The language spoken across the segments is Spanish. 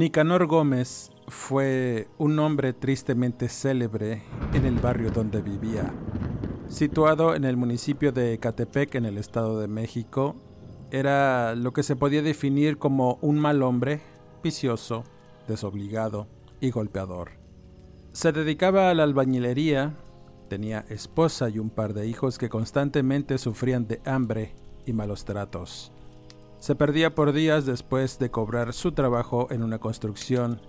Nicanor Gómez fue un hombre tristemente célebre en el barrio donde vivía. Situado en el municipio de Ecatepec, en el Estado de México, era lo que se podía definir como un mal hombre, vicioso, desobligado y golpeador. Se dedicaba a la albañilería, tenía esposa y un par de hijos que constantemente sufrían de hambre y malos tratos. Se perdía por días después de cobrar su trabajo en una construcción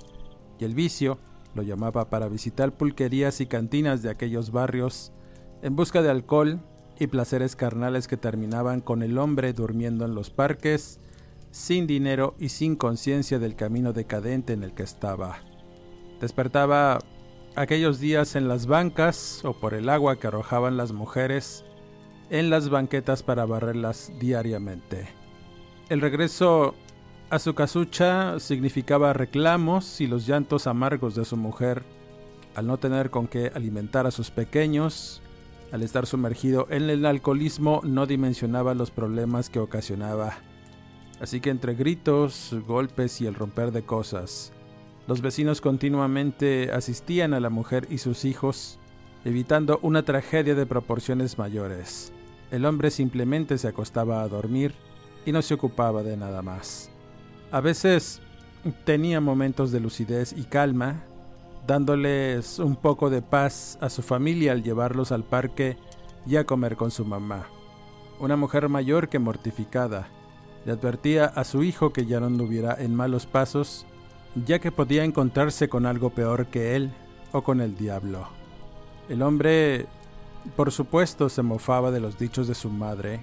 y el vicio lo llamaba para visitar pulquerías y cantinas de aquellos barrios en busca de alcohol y placeres carnales que terminaban con el hombre durmiendo en los parques, sin dinero y sin conciencia del camino decadente en el que estaba. Despertaba aquellos días en las bancas o por el agua que arrojaban las mujeres en las banquetas para barrerlas diariamente. El regreso a su casucha significaba reclamos y los llantos amargos de su mujer al no tener con qué alimentar a sus pequeños, al estar sumergido en el alcoholismo no dimensionaba los problemas que ocasionaba. Así que entre gritos, golpes y el romper de cosas, los vecinos continuamente asistían a la mujer y sus hijos, evitando una tragedia de proporciones mayores. El hombre simplemente se acostaba a dormir y no se ocupaba de nada más. A veces tenía momentos de lucidez y calma, dándoles un poco de paz a su familia al llevarlos al parque y a comer con su mamá. Una mujer mayor que mortificada, le advertía a su hijo que ya no anduviera en malos pasos, ya que podía encontrarse con algo peor que él o con el diablo. El hombre, por supuesto, se mofaba de los dichos de su madre,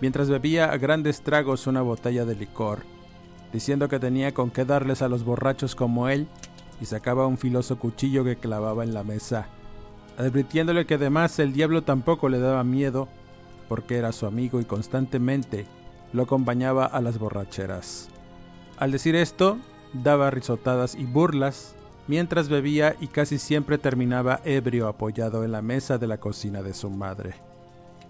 mientras bebía a grandes tragos una botella de licor, diciendo que tenía con qué darles a los borrachos como él, y sacaba un filoso cuchillo que clavaba en la mesa, advirtiéndole que además el diablo tampoco le daba miedo, porque era su amigo y constantemente lo acompañaba a las borracheras. Al decir esto, daba risotadas y burlas, mientras bebía y casi siempre terminaba ebrio apoyado en la mesa de la cocina de su madre.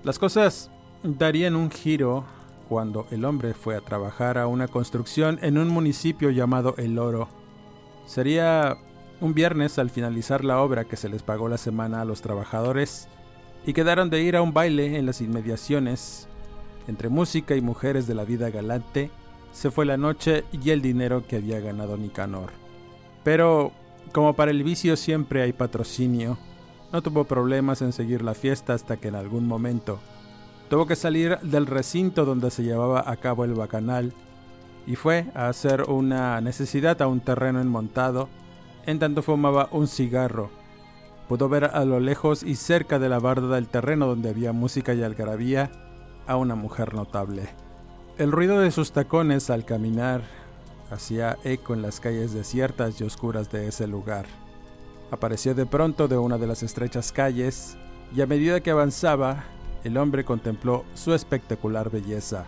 Las cosas darían un giro cuando el hombre fue a trabajar a una construcción en un municipio llamado El Oro. Sería un viernes al finalizar la obra que se les pagó la semana a los trabajadores y quedaron de ir a un baile en las inmediaciones. Entre música y mujeres de la vida galante, se fue la noche y el dinero que había ganado Nicanor. Pero, como para el vicio siempre hay patrocinio, no tuvo problemas en seguir la fiesta hasta que en algún momento tuvo que salir del recinto donde se llevaba a cabo el bacanal y fue a hacer una necesidad a un terreno enmontado en tanto fumaba un cigarro. Pudo ver a lo lejos y cerca de la barda del terreno donde había música y algarabía a una mujer notable. El ruido de sus tacones al caminar hacía eco en las calles desiertas y oscuras de ese lugar. Apareció de pronto de una de las estrechas calles y a medida que avanzaba el hombre contempló su espectacular belleza,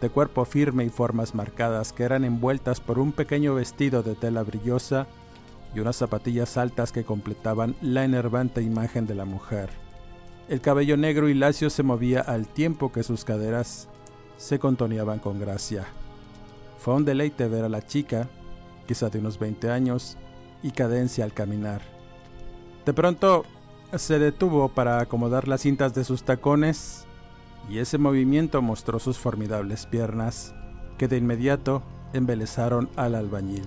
de cuerpo firme y formas marcadas que eran envueltas por un pequeño vestido de tela brillosa y unas zapatillas altas que completaban la enervante imagen de la mujer. El cabello negro y lacio se movía al tiempo que sus caderas se contoneaban con gracia. Fue un deleite ver a la chica, quizá de unos 20 años, y cadencia al caminar. De pronto se detuvo para acomodar las cintas de sus tacones y ese movimiento mostró sus formidables piernas que de inmediato embelezaron al albañil,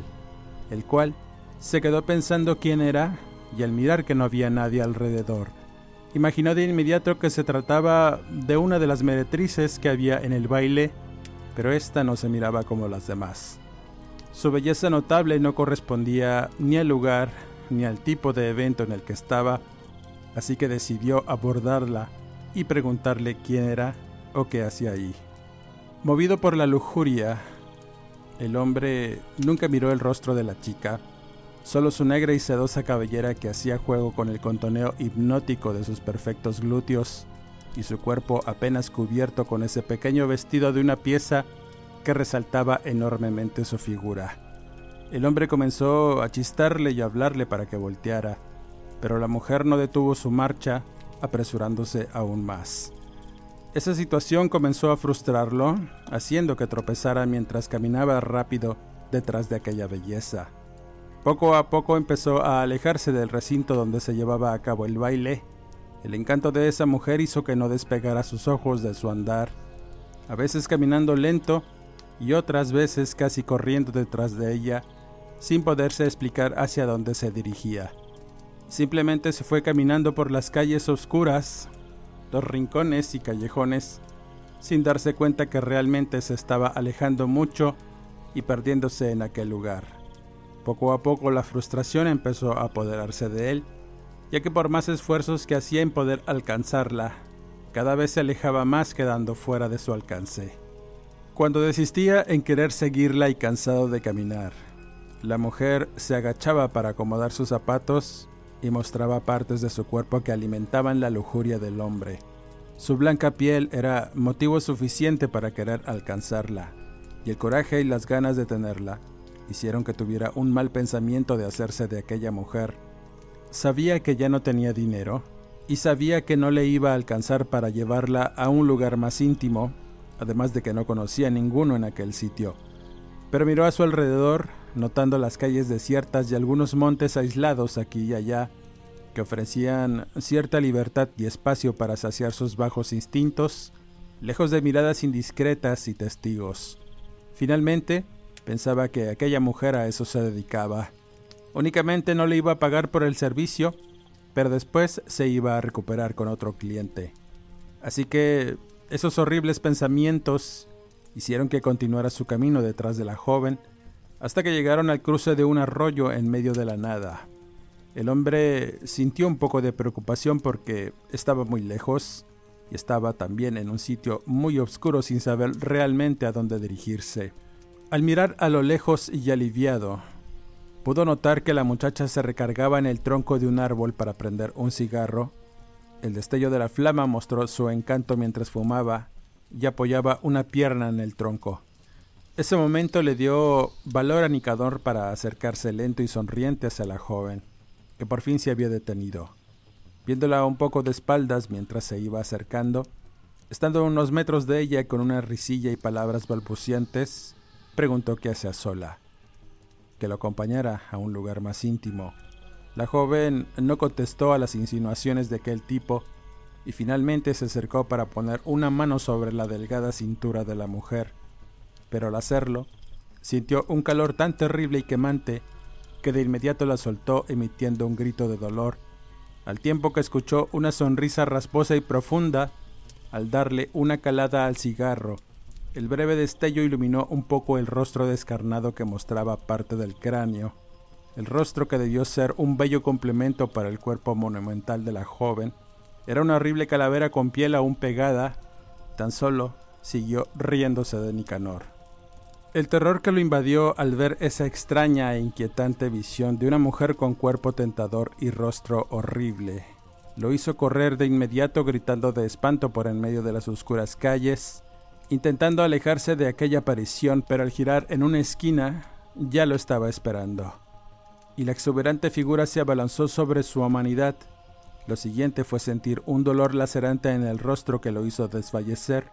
el cual se quedó pensando quién era y al mirar que no había nadie alrededor, imaginó de inmediato que se trataba de una de las meretrices que había en el baile, pero esta no se miraba como las demás. Su belleza notable no correspondía ni al lugar ni al tipo de evento en el que estaba, así que decidió abordarla y preguntarle quién era o qué hacía ahí. Movido por la lujuria, el hombre nunca miró el rostro de la chica, solo su negra y sedosa cabellera que hacía juego con el contoneo hipnótico de sus perfectos glúteos y su cuerpo apenas cubierto con ese pequeño vestido de una pieza que resaltaba enormemente su figura. El hombre comenzó a chistarle y a hablarle para que volteara, pero la mujer no detuvo su marcha, apresurándose aún más. Esa situación comenzó a frustrarlo, haciendo que tropezara mientras caminaba rápido detrás de aquella belleza. Poco a poco empezó a alejarse del recinto donde se llevaba a cabo el baile. El encanto de esa mujer hizo que no despegara sus ojos de su andar, a veces caminando lento y otras veces casi corriendo detrás de ella, sin poderse explicar hacia dónde se dirigía. Simplemente se fue caminando por las calles oscuras, los rincones y callejones, sin darse cuenta que realmente se estaba alejando mucho y perdiéndose en aquel lugar. Poco a poco la frustración empezó a apoderarse de él, ya que por más esfuerzos que hacía en poder alcanzarla, cada vez se alejaba más quedando fuera de su alcance. Cuando desistía en querer seguirla y cansado de caminar, la mujer se agachaba para acomodar sus zapatos y mostraba partes de su cuerpo que alimentaban la lujuria del hombre. Su blanca piel era motivo suficiente para querer alcanzarla, y el coraje y las ganas de tenerla hicieron que tuviera un mal pensamiento de hacerse de aquella mujer. Sabía que ya no tenía dinero, y sabía que no le iba a alcanzar para llevarla a un lugar más íntimo, además de que no conocía ninguno en aquel sitio. Pero miró a su alrededor notando las calles desiertas y algunos montes aislados aquí y allá, que ofrecían cierta libertad y espacio para saciar sus bajos instintos, lejos de miradas indiscretas y testigos. Finalmente, pensaba que aquella mujer a eso se dedicaba. Únicamente no le iba a pagar por el servicio, pero después se iba a recuperar con otro cliente. Así que esos horribles pensamientos hicieron que continuara su camino detrás de la joven, hasta que llegaron al cruce de un arroyo en medio de la nada. El hombre sintió un poco de preocupación porque estaba muy lejos y estaba también en un sitio muy oscuro sin saber realmente a dónde dirigirse. Al mirar a lo lejos y aliviado, pudo notar que la muchacha se recargaba en el tronco de un árbol para prender un cigarro. El destello de la flama mostró su encanto mientras fumaba y apoyaba una pierna en el tronco. Ese momento le dio valor a Nicador para acercarse lento y sonriente hacia la joven, que por fin se había detenido. Viéndola un poco de espaldas mientras se iba acercando, estando a unos metros de ella con una risilla y palabras balbucientes, preguntó qué hacía sola. Que lo acompañara a un lugar más íntimo. La joven no contestó a las insinuaciones de aquel tipo y finalmente se acercó para poner una mano sobre la delgada cintura de la mujer pero al hacerlo, sintió un calor tan terrible y quemante que de inmediato la soltó emitiendo un grito de dolor, al tiempo que escuchó una sonrisa rasposa y profunda al darle una calada al cigarro. El breve destello iluminó un poco el rostro descarnado que mostraba parte del cráneo, el rostro que debió ser un bello complemento para el cuerpo monumental de la joven. Era una horrible calavera con piel aún pegada, tan solo siguió riéndose de Nicanor. El terror que lo invadió al ver esa extraña e inquietante visión de una mujer con cuerpo tentador y rostro horrible lo hizo correr de inmediato gritando de espanto por en medio de las oscuras calles, intentando alejarse de aquella aparición, pero al girar en una esquina ya lo estaba esperando. Y la exuberante figura se abalanzó sobre su humanidad. Lo siguiente fue sentir un dolor lacerante en el rostro que lo hizo desfallecer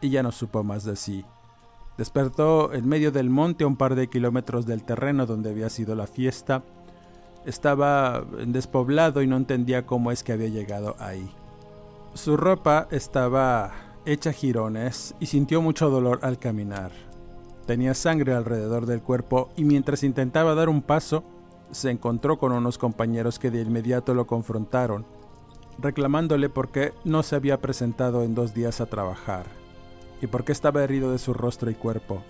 y ya no supo más de sí. Despertó en medio del monte a un par de kilómetros del terreno donde había sido la fiesta. Estaba despoblado y no entendía cómo es que había llegado ahí. Su ropa estaba hecha jirones y sintió mucho dolor al caminar. Tenía sangre alrededor del cuerpo y mientras intentaba dar un paso, se encontró con unos compañeros que de inmediato lo confrontaron, reclamándole por qué no se había presentado en dos días a trabajar y por qué estaba herido de su rostro y cuerpo.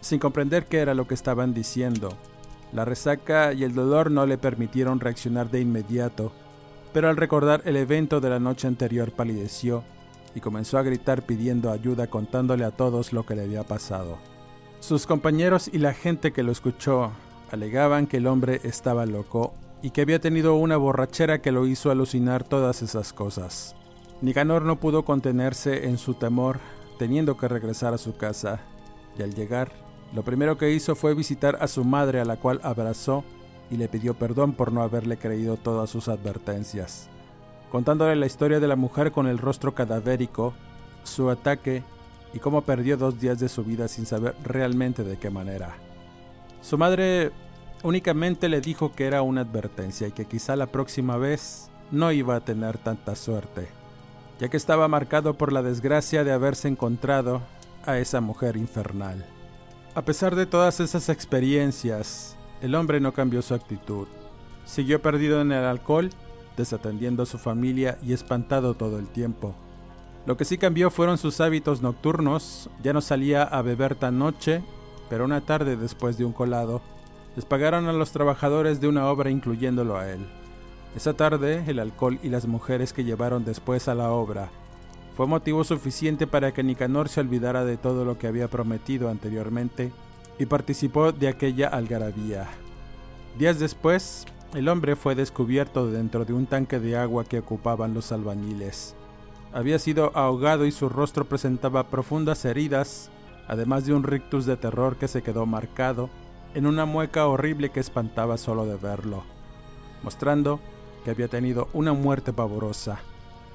sin comprender qué era lo que estaban diciendo. La resaca y el dolor no le permitieron reaccionar de inmediato, pero al recordar el evento de la noche anterior palideció y comenzó a gritar pidiendo ayuda contándole a todos lo que le había pasado. Sus compañeros y la gente que lo escuchó alegaban que el hombre estaba loco y que había tenido una borrachera que lo hizo alucinar todas esas cosas. Nicanor no pudo contenerse en su temor, teniendo que regresar a su casa, y al llegar, lo primero que hizo fue visitar a su madre a la cual abrazó y le pidió perdón por no haberle creído todas sus advertencias, contándole la historia de la mujer con el rostro cadavérico, su ataque y cómo perdió dos días de su vida sin saber realmente de qué manera. Su madre únicamente le dijo que era una advertencia y que quizá la próxima vez no iba a tener tanta suerte, ya que estaba marcado por la desgracia de haberse encontrado a esa mujer infernal. A pesar de todas esas experiencias, el hombre no cambió su actitud. Siguió perdido en el alcohol, desatendiendo a su familia y espantado todo el tiempo. Lo que sí cambió fueron sus hábitos nocturnos, ya no salía a beber tan noche, pero una tarde después de un colado, les pagaron a los trabajadores de una obra incluyéndolo a él. Esa tarde, el alcohol y las mujeres que llevaron después a la obra fue motivo suficiente para que Nicanor se olvidara de todo lo que había prometido anteriormente y participó de aquella algarabía. Días después, el hombre fue descubierto dentro de un tanque de agua que ocupaban los albañiles. Había sido ahogado y su rostro presentaba profundas heridas, además de un rictus de terror que se quedó marcado en una mueca horrible que espantaba solo de verlo, mostrando había tenido una muerte pavorosa.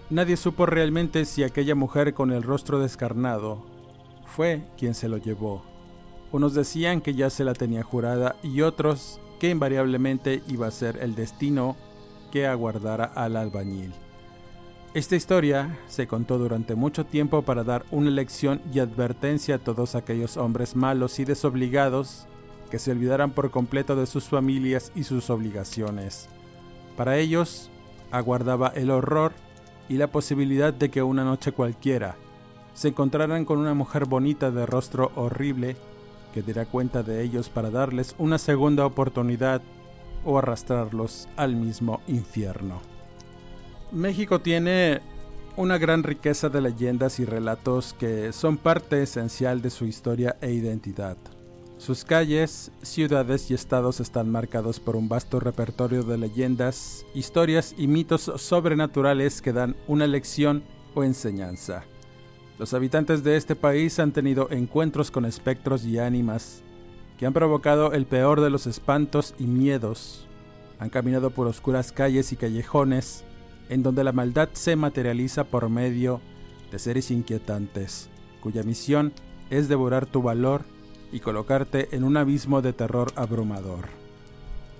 Nadie supo realmente si aquella mujer con el rostro descarnado fue quien se lo llevó. Unos decían que ya se la tenía jurada y otros que invariablemente iba a ser el destino que aguardara al albañil. Esta historia se contó durante mucho tiempo para dar una lección y advertencia a todos aquellos hombres malos y desobligados que se olvidaran por completo de sus familias y sus obligaciones. Para ellos, aguardaba el horror y la posibilidad de que una noche cualquiera se encontraran con una mujer bonita de rostro horrible que diera cuenta de ellos para darles una segunda oportunidad o arrastrarlos al mismo infierno. México tiene una gran riqueza de leyendas y relatos que son parte esencial de su historia e identidad. Sus calles, ciudades y estados están marcados por un vasto repertorio de leyendas, historias y mitos sobrenaturales que dan una lección o enseñanza. Los habitantes de este país han tenido encuentros con espectros y ánimas que han provocado el peor de los espantos y miedos. Han caminado por oscuras calles y callejones en donde la maldad se materializa por medio de seres inquietantes, cuya misión es devorar tu valor y colocarte en un abismo de terror abrumador.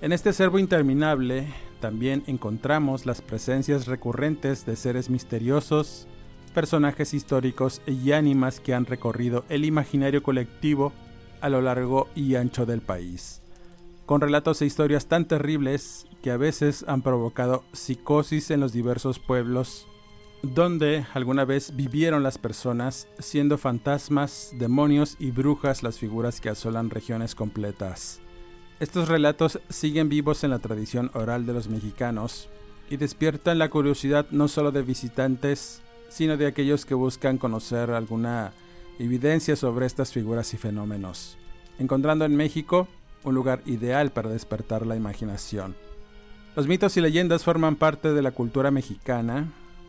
En este servo interminable también encontramos las presencias recurrentes de seres misteriosos, personajes históricos y ánimas que han recorrido el imaginario colectivo a lo largo y ancho del país, con relatos e historias tan terribles que a veces han provocado psicosis en los diversos pueblos donde alguna vez vivieron las personas, siendo fantasmas, demonios y brujas las figuras que asolan regiones completas. Estos relatos siguen vivos en la tradición oral de los mexicanos y despiertan la curiosidad no solo de visitantes, sino de aquellos que buscan conocer alguna evidencia sobre estas figuras y fenómenos, encontrando en México un lugar ideal para despertar la imaginación. Los mitos y leyendas forman parte de la cultura mexicana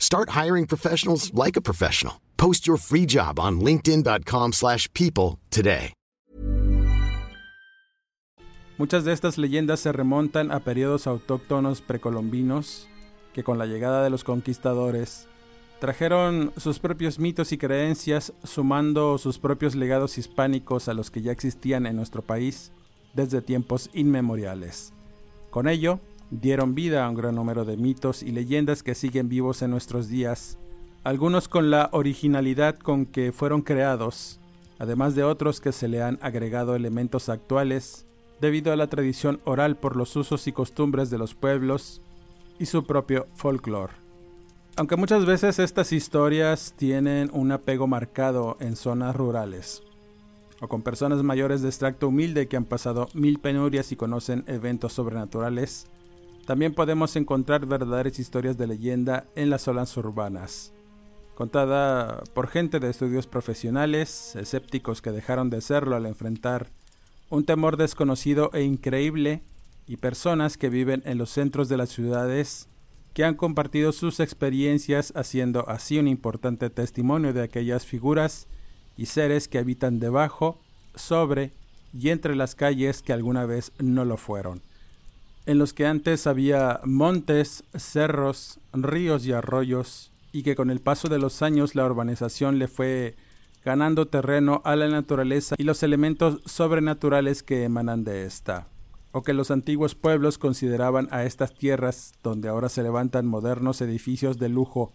Start hiring professionals like a professional. Post your free job on linkedin.com/people today. Muchas de estas leyendas se remontan a periodos autóctonos precolombinos que con la llegada de los conquistadores trajeron sus propios mitos y creencias sumando sus propios legados hispánicos a los que ya existían en nuestro país desde tiempos inmemoriales. Con ello, dieron vida a un gran número de mitos y leyendas que siguen vivos en nuestros días, algunos con la originalidad con que fueron creados, además de otros que se le han agregado elementos actuales debido a la tradición oral por los usos y costumbres de los pueblos y su propio folclore. Aunque muchas veces estas historias tienen un apego marcado en zonas rurales o con personas mayores de extracto humilde que han pasado mil penurias y conocen eventos sobrenaturales, también podemos encontrar verdaderas historias de leyenda en las zonas urbanas, contada por gente de estudios profesionales, escépticos que dejaron de serlo al enfrentar un temor desconocido e increíble, y personas que viven en los centros de las ciudades que han compartido sus experiencias haciendo así un importante testimonio de aquellas figuras y seres que habitan debajo, sobre y entre las calles que alguna vez no lo fueron, en los que antes había montes, cerros, ríos y arroyos, y que con el paso de los años la urbanización le fue ganando terreno a la naturaleza y los elementos sobrenaturales que emanan de esta o que los antiguos pueblos consideraban a estas tierras donde ahora se levantan modernos edificios de lujo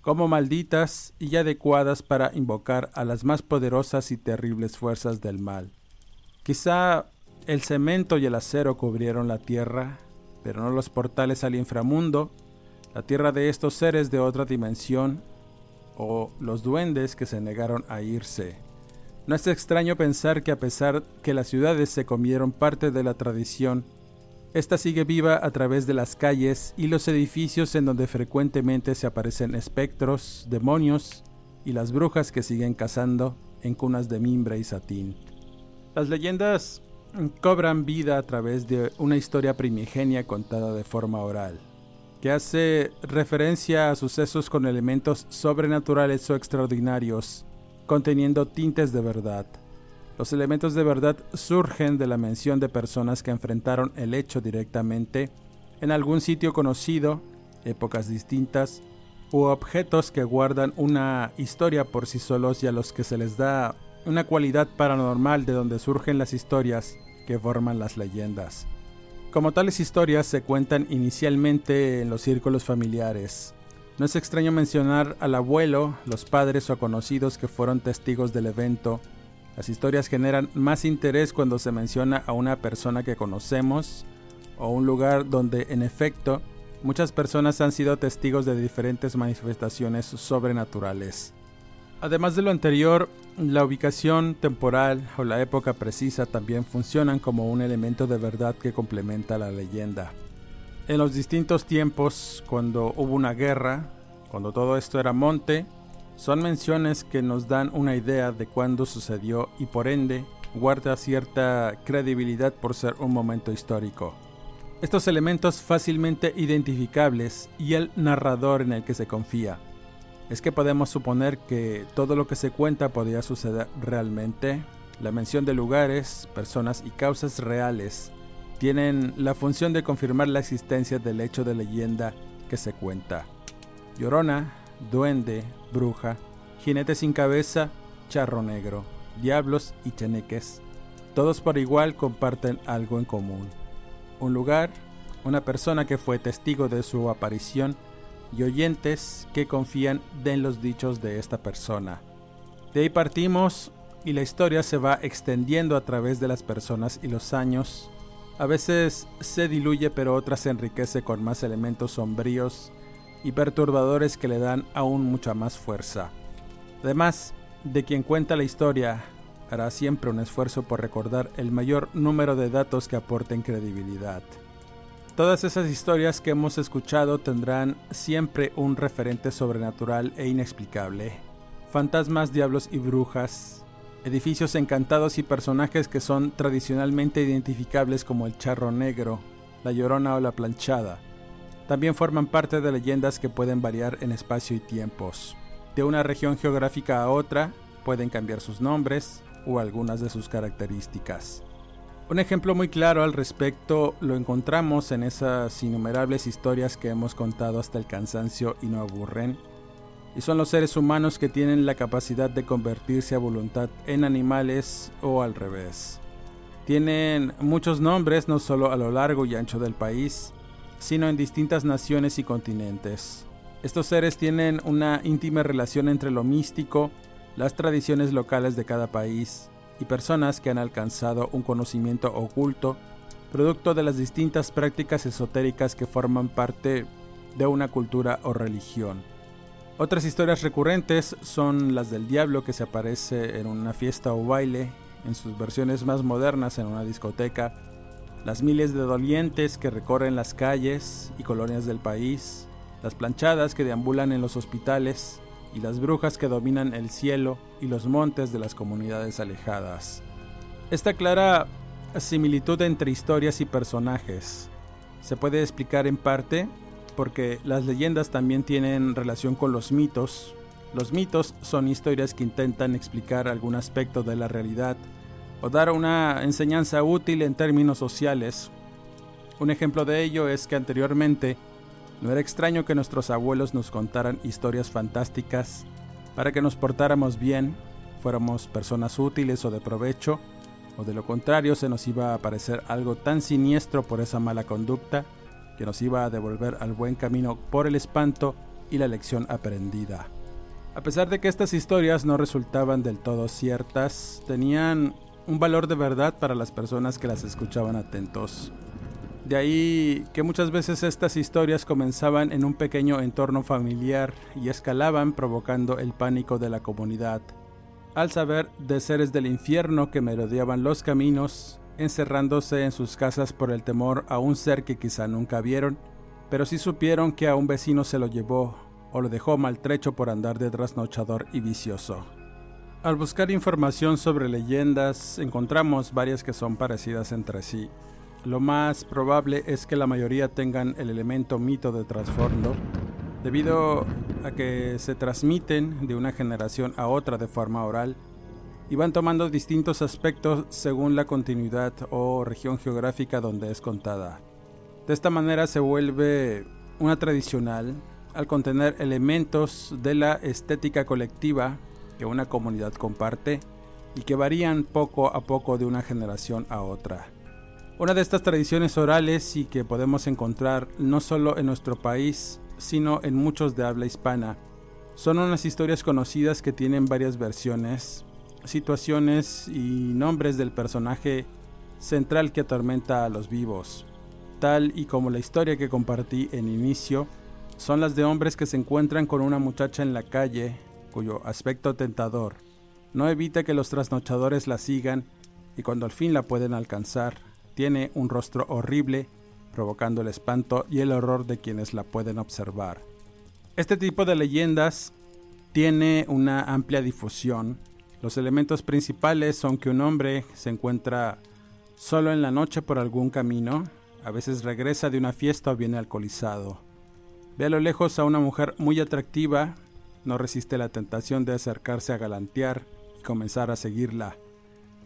como malditas y adecuadas para invocar a las más poderosas y terribles fuerzas del mal. Quizá el cemento y el acero cubrieron la tierra, pero no los portales al inframundo, la tierra de estos seres de otra dimensión, o los duendes que se negaron a irse. No es extraño pensar que a pesar que las ciudades se comieron parte de la tradición, esta sigue viva a través de las calles y los edificios en donde frecuentemente se aparecen espectros, demonios y las brujas que siguen cazando en cunas de mimbre y satín. Las leyendas cobran vida a través de una historia primigenia contada de forma oral, que hace referencia a sucesos con elementos sobrenaturales o extraordinarios conteniendo tintes de verdad. Los elementos de verdad surgen de la mención de personas que enfrentaron el hecho directamente en algún sitio conocido, épocas distintas, u objetos que guardan una historia por sí solos y a los que se les da una cualidad paranormal de donde surgen las historias que forman las leyendas. Como tales historias se cuentan inicialmente en los círculos familiares, no es extraño mencionar al abuelo, los padres o conocidos que fueron testigos del evento. Las historias generan más interés cuando se menciona a una persona que conocemos o un lugar donde en efecto muchas personas han sido testigos de diferentes manifestaciones sobrenaturales. Además de lo anterior, la ubicación temporal o la época precisa también funcionan como un elemento de verdad que complementa la leyenda en los distintos tiempos, cuando hubo una guerra, cuando todo esto era monte, son menciones que nos dan una idea de cuándo sucedió y por ende guarda cierta credibilidad por ser un momento histórico. Estos elementos fácilmente identificables y el narrador en el que se confía. Es que podemos suponer que todo lo que se cuenta podría suceder realmente. La mención de lugares, personas y causas reales tienen la función de confirmar la existencia del hecho de leyenda que se cuenta. Llorona, duende, bruja, jinete sin cabeza, charro negro, diablos y cheneques, todos por igual comparten algo en común. Un lugar, una persona que fue testigo de su aparición y oyentes que confían en los dichos de esta persona. De ahí partimos y la historia se va extendiendo a través de las personas y los años a veces se diluye pero otras se enriquece con más elementos sombríos y perturbadores que le dan aún mucha más fuerza. Además, de quien cuenta la historia hará siempre un esfuerzo por recordar el mayor número de datos que aporten credibilidad. Todas esas historias que hemos escuchado tendrán siempre un referente sobrenatural e inexplicable. Fantasmas, diablos y brujas, edificios encantados y personajes que son tradicionalmente identificables como el charro negro, la llorona o la planchada. También forman parte de leyendas que pueden variar en espacio y tiempos. De una región geográfica a otra pueden cambiar sus nombres o algunas de sus características. Un ejemplo muy claro al respecto lo encontramos en esas innumerables historias que hemos contado hasta el cansancio y no aburren, y son los seres humanos que tienen la capacidad de convertirse a voluntad en animales o al revés. Tienen muchos nombres no solo a lo largo y ancho del país, sino en distintas naciones y continentes. Estos seres tienen una íntima relación entre lo místico, las tradiciones locales de cada país personas que han alcanzado un conocimiento oculto, producto de las distintas prácticas esotéricas que forman parte de una cultura o religión. Otras historias recurrentes son las del diablo que se aparece en una fiesta o baile, en sus versiones más modernas en una discoteca, las miles de dolientes que recorren las calles y colonias del país, las planchadas que deambulan en los hospitales y las brujas que dominan el cielo y los montes de las comunidades alejadas. Esta clara similitud entre historias y personajes se puede explicar en parte porque las leyendas también tienen relación con los mitos. Los mitos son historias que intentan explicar algún aspecto de la realidad o dar una enseñanza útil en términos sociales. Un ejemplo de ello es que anteriormente no era extraño que nuestros abuelos nos contaran historias fantásticas para que nos portáramos bien, fuéramos personas útiles o de provecho, o de lo contrario se nos iba a aparecer algo tan siniestro por esa mala conducta que nos iba a devolver al buen camino por el espanto y la lección aprendida. A pesar de que estas historias no resultaban del todo ciertas, tenían un valor de verdad para las personas que las escuchaban atentos. De ahí que muchas veces estas historias comenzaban en un pequeño entorno familiar y escalaban provocando el pánico de la comunidad. Al saber de seres del infierno que merodeaban los caminos, encerrándose en sus casas por el temor a un ser que quizá nunca vieron, pero sí supieron que a un vecino se lo llevó o lo dejó maltrecho por andar de trasnochador y vicioso. Al buscar información sobre leyendas, encontramos varias que son parecidas entre sí. Lo más probable es que la mayoría tengan el elemento mito de trasfondo, debido a que se transmiten de una generación a otra de forma oral y van tomando distintos aspectos según la continuidad o región geográfica donde es contada. De esta manera se vuelve una tradicional al contener elementos de la estética colectiva que una comunidad comparte y que varían poco a poco de una generación a otra. Una de estas tradiciones orales y que podemos encontrar no solo en nuestro país, sino en muchos de habla hispana, son unas historias conocidas que tienen varias versiones, situaciones y nombres del personaje central que atormenta a los vivos. Tal y como la historia que compartí en inicio, son las de hombres que se encuentran con una muchacha en la calle, cuyo aspecto tentador no evita que los trasnochadores la sigan y cuando al fin la pueden alcanzar, tiene un rostro horrible, provocando el espanto y el horror de quienes la pueden observar. Este tipo de leyendas tiene una amplia difusión los elementos principales son que un hombre se encuentra solo en la noche por algún camino, a veces regresa de una fiesta o viene alcoholizado. Ve a lo lejos a una mujer muy atractiva, no resiste la tentación de acercarse a galantear y comenzar a seguirla.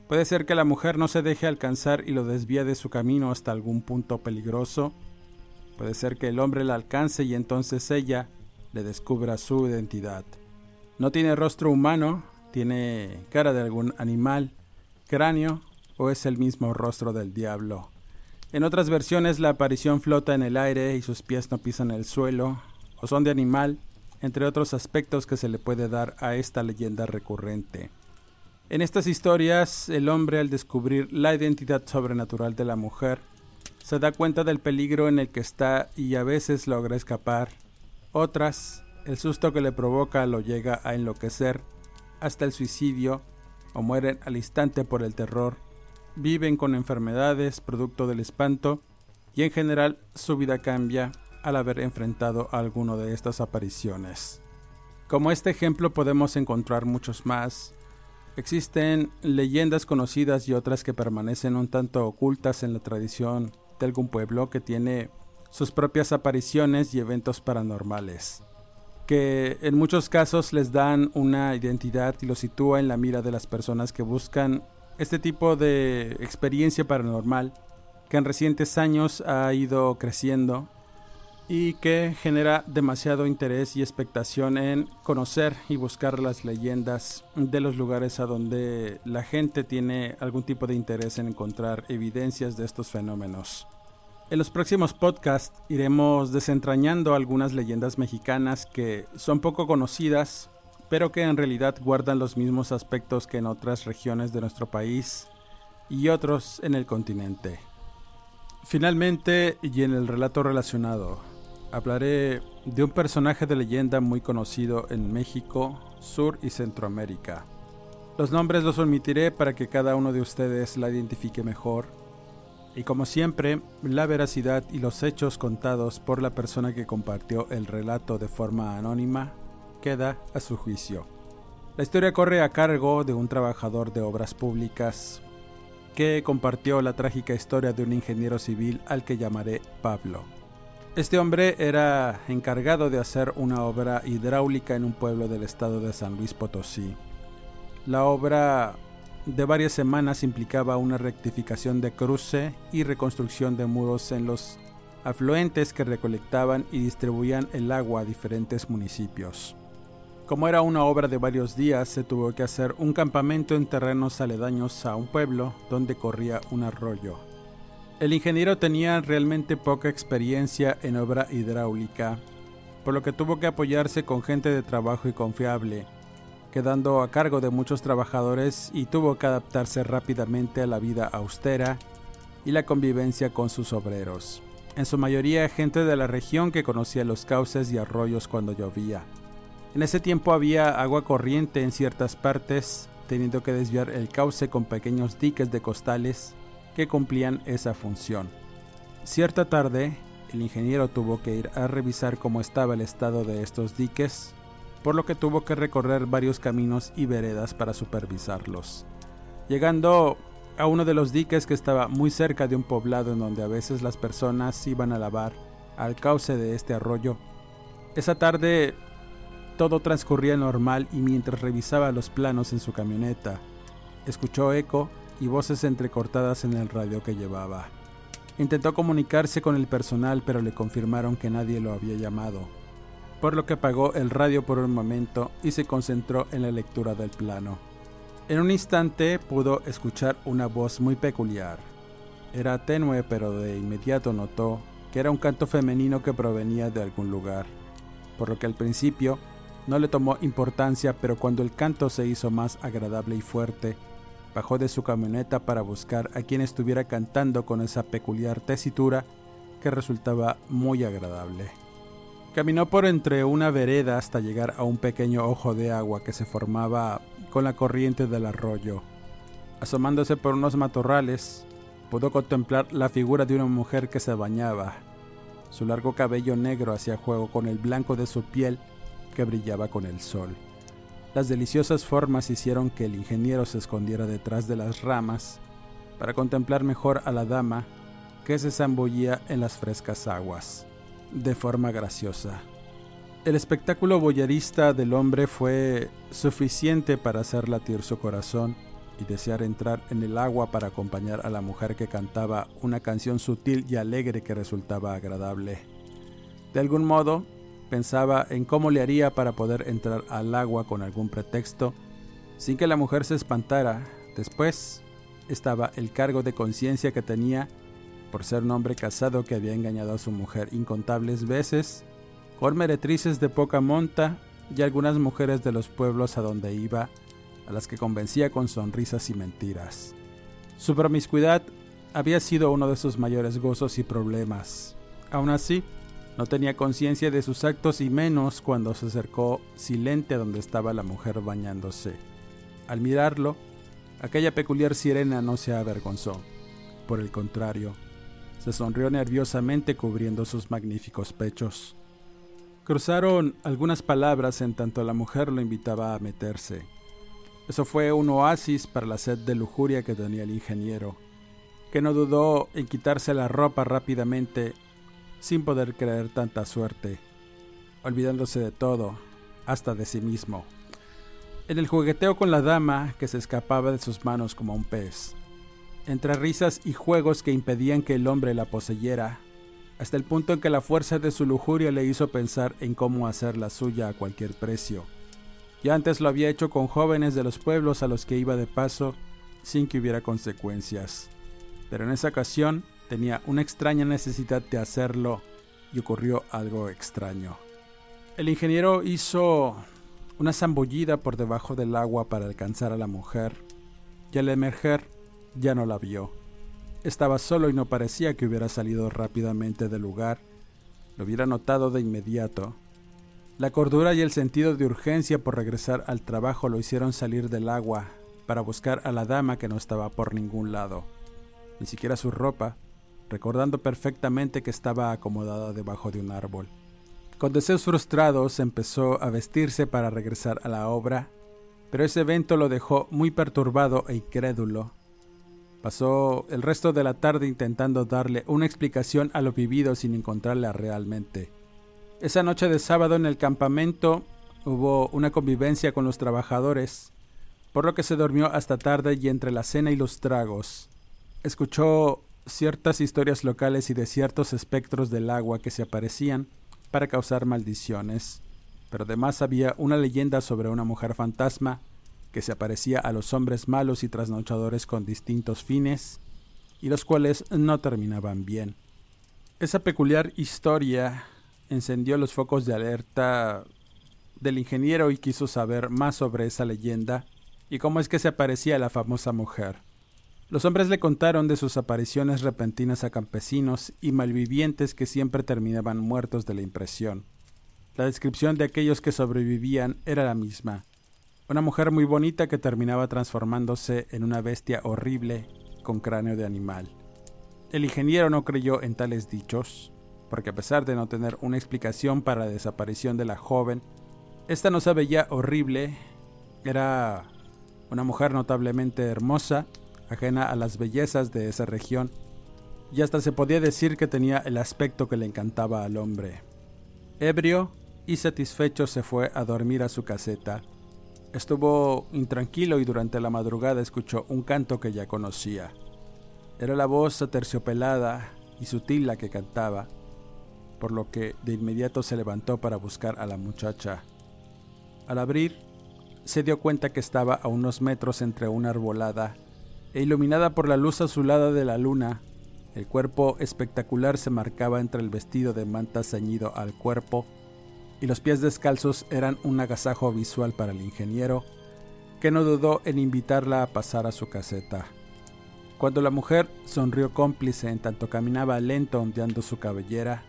Puede ser que la mujer no se deje alcanzar y lo desvíe de su camino hasta algún punto peligroso. Puede ser que el hombre la alcance y entonces ella le descubra su identidad. No tiene rostro humano, tiene cara de algún animal, cráneo o es el mismo rostro del diablo. En otras versiones la aparición flota en el aire y sus pies no pisan el suelo, o son de animal, entre otros aspectos que se le puede dar a esta leyenda recurrente. En estas historias, el hombre al descubrir la identidad sobrenatural de la mujer, se da cuenta del peligro en el que está y a veces logra escapar. Otras, el susto que le provoca lo llega a enloquecer hasta el suicidio o mueren al instante por el terror, viven con enfermedades producto del espanto y en general su vida cambia al haber enfrentado a alguno de estas apariciones. Como este ejemplo podemos encontrar muchos más, Existen leyendas conocidas y otras que permanecen un tanto ocultas en la tradición de algún pueblo que tiene sus propias apariciones y eventos paranormales, que en muchos casos les dan una identidad y lo sitúa en la mira de las personas que buscan este tipo de experiencia paranormal que en recientes años ha ido creciendo y que genera demasiado interés y expectación en conocer y buscar las leyendas de los lugares a donde la gente tiene algún tipo de interés en encontrar evidencias de estos fenómenos. En los próximos podcasts iremos desentrañando algunas leyendas mexicanas que son poco conocidas, pero que en realidad guardan los mismos aspectos que en otras regiones de nuestro país y otros en el continente. Finalmente, y en el relato relacionado, hablaré de un personaje de leyenda muy conocido en México, Sur y Centroamérica. Los nombres los omitiré para que cada uno de ustedes la identifique mejor. Y como siempre, la veracidad y los hechos contados por la persona que compartió el relato de forma anónima queda a su juicio. La historia corre a cargo de un trabajador de obras públicas que compartió la trágica historia de un ingeniero civil al que llamaré Pablo. Este hombre era encargado de hacer una obra hidráulica en un pueblo del estado de San Luis Potosí. La obra de varias semanas implicaba una rectificación de cruce y reconstrucción de muros en los afluentes que recolectaban y distribuían el agua a diferentes municipios. Como era una obra de varios días, se tuvo que hacer un campamento en terrenos aledaños a un pueblo donde corría un arroyo. El ingeniero tenía realmente poca experiencia en obra hidráulica, por lo que tuvo que apoyarse con gente de trabajo y confiable, quedando a cargo de muchos trabajadores y tuvo que adaptarse rápidamente a la vida austera y la convivencia con sus obreros, en su mayoría gente de la región que conocía los cauces y arroyos cuando llovía. En ese tiempo había agua corriente en ciertas partes, teniendo que desviar el cauce con pequeños diques de costales que cumplían esa función. Cierta tarde, el ingeniero tuvo que ir a revisar cómo estaba el estado de estos diques, por lo que tuvo que recorrer varios caminos y veredas para supervisarlos. Llegando a uno de los diques que estaba muy cerca de un poblado en donde a veces las personas iban a lavar al cauce de este arroyo. Esa tarde todo transcurría normal y mientras revisaba los planos en su camioneta, escuchó eco y voces entrecortadas en el radio que llevaba. Intentó comunicarse con el personal pero le confirmaron que nadie lo había llamado, por lo que apagó el radio por un momento y se concentró en la lectura del plano. En un instante pudo escuchar una voz muy peculiar. Era tenue pero de inmediato notó que era un canto femenino que provenía de algún lugar, por lo que al principio no le tomó importancia pero cuando el canto se hizo más agradable y fuerte, Bajó de su camioneta para buscar a quien estuviera cantando con esa peculiar tesitura que resultaba muy agradable. Caminó por entre una vereda hasta llegar a un pequeño ojo de agua que se formaba con la corriente del arroyo. Asomándose por unos matorrales, pudo contemplar la figura de una mujer que se bañaba. Su largo cabello negro hacía juego con el blanco de su piel que brillaba con el sol. Las deliciosas formas hicieron que el ingeniero se escondiera detrás de las ramas para contemplar mejor a la dama que se zambullía en las frescas aguas, de forma graciosa. El espectáculo boyerista del hombre fue suficiente para hacer latir su corazón y desear entrar en el agua para acompañar a la mujer que cantaba una canción sutil y alegre que resultaba agradable. De algún modo, Pensaba en cómo le haría para poder entrar al agua con algún pretexto sin que la mujer se espantara. Después estaba el cargo de conciencia que tenía por ser un hombre casado que había engañado a su mujer incontables veces, con meretrices de poca monta y algunas mujeres de los pueblos a donde iba, a las que convencía con sonrisas y mentiras. Su promiscuidad había sido uno de sus mayores gozos y problemas. Aún así, no tenía conciencia de sus actos y menos cuando se acercó silente a donde estaba la mujer bañándose. Al mirarlo, aquella peculiar sirena no se avergonzó. Por el contrario, se sonrió nerviosamente cubriendo sus magníficos pechos. Cruzaron algunas palabras en tanto la mujer lo invitaba a meterse. Eso fue un oasis para la sed de lujuria que tenía el ingeniero, que no dudó en quitarse la ropa rápidamente sin poder creer tanta suerte, olvidándose de todo, hasta de sí mismo. En el jugueteo con la dama que se escapaba de sus manos como un pez, entre risas y juegos que impedían que el hombre la poseyera, hasta el punto en que la fuerza de su lujuria le hizo pensar en cómo hacer la suya a cualquier precio. Ya antes lo había hecho con jóvenes de los pueblos a los que iba de paso sin que hubiera consecuencias. Pero en esa ocasión tenía una extraña necesidad de hacerlo y ocurrió algo extraño. El ingeniero hizo una zambullida por debajo del agua para alcanzar a la mujer y al emerger ya no la vio. Estaba solo y no parecía que hubiera salido rápidamente del lugar. Lo hubiera notado de inmediato. La cordura y el sentido de urgencia por regresar al trabajo lo hicieron salir del agua para buscar a la dama que no estaba por ningún lado, ni siquiera su ropa, recordando perfectamente que estaba acomodada debajo de un árbol. Con deseos frustrados empezó a vestirse para regresar a la obra, pero ese evento lo dejó muy perturbado e incrédulo. Pasó el resto de la tarde intentando darle una explicación a lo vivido sin encontrarla realmente. Esa noche de sábado en el campamento hubo una convivencia con los trabajadores, por lo que se durmió hasta tarde y entre la cena y los tragos. Escuchó ciertas historias locales y de ciertos espectros del agua que se aparecían para causar maldiciones, pero además había una leyenda sobre una mujer fantasma que se aparecía a los hombres malos y trasnochadores con distintos fines, y los cuales no terminaban bien. Esa peculiar historia encendió los focos de alerta del ingeniero y quiso saber más sobre esa leyenda y cómo es que se aparecía la famosa mujer. Los hombres le contaron de sus apariciones repentinas a campesinos y malvivientes que siempre terminaban muertos de la impresión. La descripción de aquellos que sobrevivían era la misma. Una mujer muy bonita que terminaba transformándose en una bestia horrible con cráneo de animal. El ingeniero no creyó en tales dichos, porque a pesar de no tener una explicación para la desaparición de la joven, esta no se veía horrible, era una mujer notablemente hermosa ajena a las bellezas de esa región, y hasta se podía decir que tenía el aspecto que le encantaba al hombre. Ebrio y satisfecho se fue a dormir a su caseta. Estuvo intranquilo y durante la madrugada escuchó un canto que ya conocía. Era la voz aterciopelada y sutil la que cantaba, por lo que de inmediato se levantó para buscar a la muchacha. Al abrir, se dio cuenta que estaba a unos metros entre una arbolada e iluminada por la luz azulada de la luna, el cuerpo espectacular se marcaba entre el vestido de manta ceñido al cuerpo y los pies descalzos eran un agasajo visual para el ingeniero, que no dudó en invitarla a pasar a su caseta. Cuando la mujer sonrió cómplice en tanto caminaba lento ondeando su cabellera,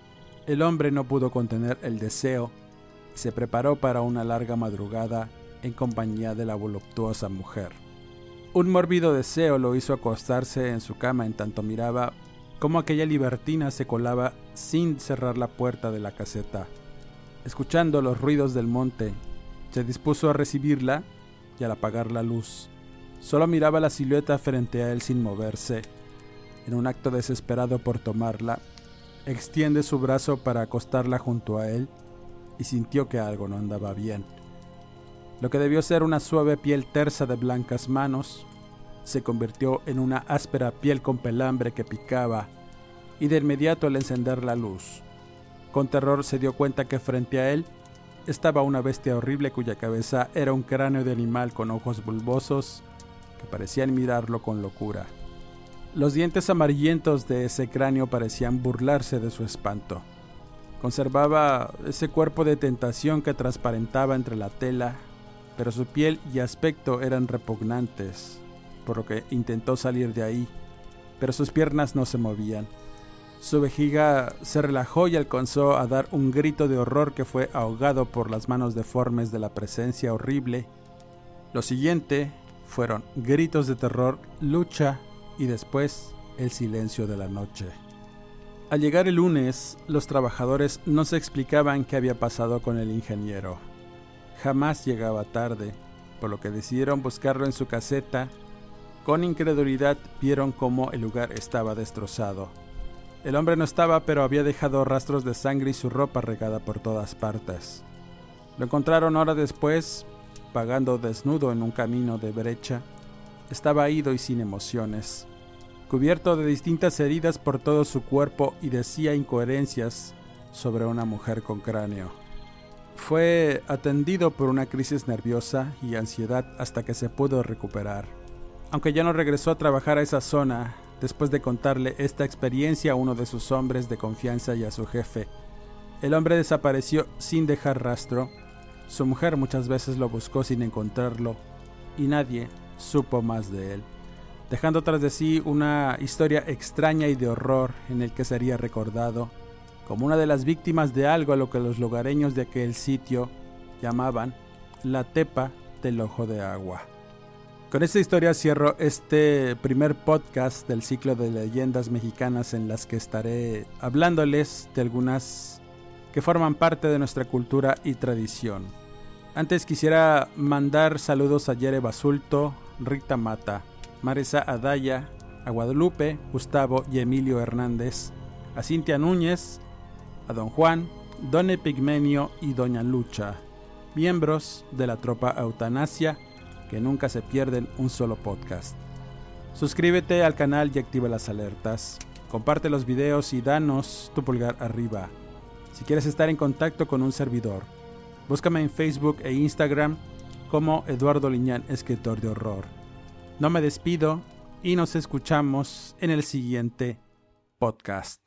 el hombre no pudo contener el deseo y se preparó para una larga madrugada en compañía de la voluptuosa mujer. Un mórbido deseo lo hizo acostarse en su cama en tanto miraba cómo aquella libertina se colaba sin cerrar la puerta de la caseta. Escuchando los ruidos del monte, se dispuso a recibirla y al apagar la luz. Solo miraba la silueta frente a él sin moverse. En un acto desesperado por tomarla, extiende su brazo para acostarla junto a él y sintió que algo no andaba bien. Lo que debió ser una suave piel tersa de blancas manos se convirtió en una áspera piel con pelambre que picaba, y de inmediato al encender la luz, con terror se dio cuenta que frente a él estaba una bestia horrible cuya cabeza era un cráneo de animal con ojos bulbosos que parecían mirarlo con locura. Los dientes amarillentos de ese cráneo parecían burlarse de su espanto. Conservaba ese cuerpo de tentación que transparentaba entre la tela pero su piel y aspecto eran repugnantes, por lo que intentó salir de ahí, pero sus piernas no se movían. Su vejiga se relajó y alcanzó a dar un grito de horror que fue ahogado por las manos deformes de la presencia horrible. Lo siguiente fueron gritos de terror, lucha y después el silencio de la noche. Al llegar el lunes, los trabajadores no se explicaban qué había pasado con el ingeniero jamás llegaba tarde, por lo que decidieron buscarlo en su caseta. Con incredulidad vieron cómo el lugar estaba destrozado. El hombre no estaba, pero había dejado rastros de sangre y su ropa regada por todas partes. Lo encontraron hora después, pagando desnudo en un camino de brecha. Estaba ido y sin emociones, cubierto de distintas heridas por todo su cuerpo y decía incoherencias sobre una mujer con cráneo. Fue atendido por una crisis nerviosa y ansiedad hasta que se pudo recuperar. Aunque ya no regresó a trabajar a esa zona, después de contarle esta experiencia a uno de sus hombres de confianza y a su jefe, el hombre desapareció sin dejar rastro. Su mujer muchas veces lo buscó sin encontrarlo y nadie supo más de él, dejando tras de sí una historia extraña y de horror en el que sería recordado como una de las víctimas de algo a lo que los lugareños de aquel sitio llamaban la tepa del ojo de agua. Con esta historia cierro este primer podcast del ciclo de leyendas mexicanas en las que estaré hablándoles de algunas que forman parte de nuestra cultura y tradición. Antes quisiera mandar saludos a Yere Basulto, Rita Mata, Marisa Adaya, a Guadalupe, Gustavo y Emilio Hernández, a Cintia Núñez, a don Juan, don Epigmenio y doña Lucha, miembros de la tropa Eutanasia, que nunca se pierden un solo podcast. Suscríbete al canal y activa las alertas. Comparte los videos y danos tu pulgar arriba. Si quieres estar en contacto con un servidor, búscame en Facebook e Instagram como Eduardo Liñán, escritor de horror. No me despido y nos escuchamos en el siguiente podcast.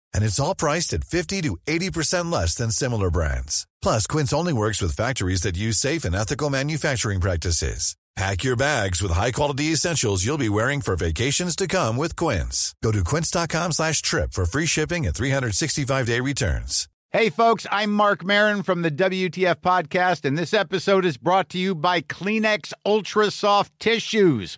And it's all priced at 50 to 80% less than similar brands. Plus, Quince only works with factories that use safe and ethical manufacturing practices. Pack your bags with high-quality essentials you'll be wearing for vacations to come with Quince. Go to quince.com slash trip for free shipping and 365-day returns. Hey, folks, I'm Mark Marin from the WTF Podcast, and this episode is brought to you by Kleenex Ultra Soft Tissues